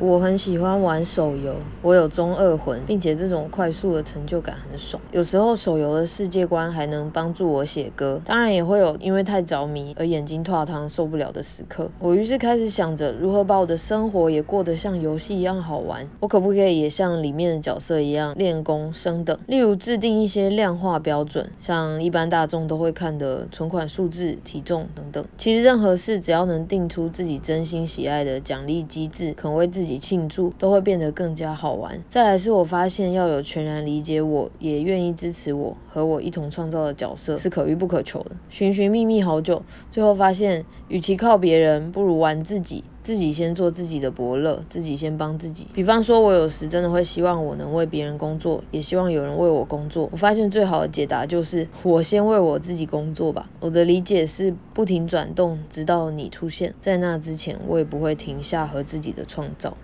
我很喜欢玩手游，我有中二魂，并且这种快速的成就感很爽。有时候手游的世界观还能帮助我写歌，当然也会有因为太着迷而眼睛脱汤受不了的时刻。我于是开始想着如何把我的生活也过得像游戏一样好玩。我可不可以也像里面的角色一样练功升等？例如制定一些量化标准，像一般大众都会看的存款数字、体重等等。其实任何事只要能定出自己真心喜爱的奖励机制，肯为自己。庆祝都会变得更加好玩。再来是我发现要有全然理解我，也愿意支持我和我一同创造的角色是可遇不可求的。寻寻觅觅好久，最后发现，与其靠别人，不如玩自己，自己先做自己的伯乐，自己先帮自己。比方说，我有时真的会希望我能为别人工作，也希望有人为我工作。我发现最好的解答就是我先为我自己工作吧。我的理解是不停转动，直到你出现在那之前，我也不会停下和自己的创造。